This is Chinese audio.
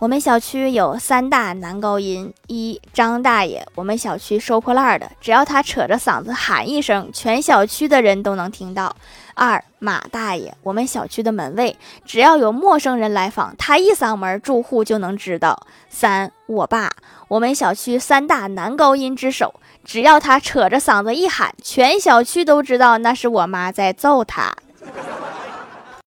我们小区有三大男高音：一张大爷，我们小区收破烂的，只要他扯着嗓子喊一声，全小区的人都能听到；二马大爷，我们小区的门卫，只要有陌生人来访，他一嗓门，住户就能知道；三我爸，我们小区三大男高音之首，只要他扯着嗓子一喊，全小区都知道那是我妈在揍他。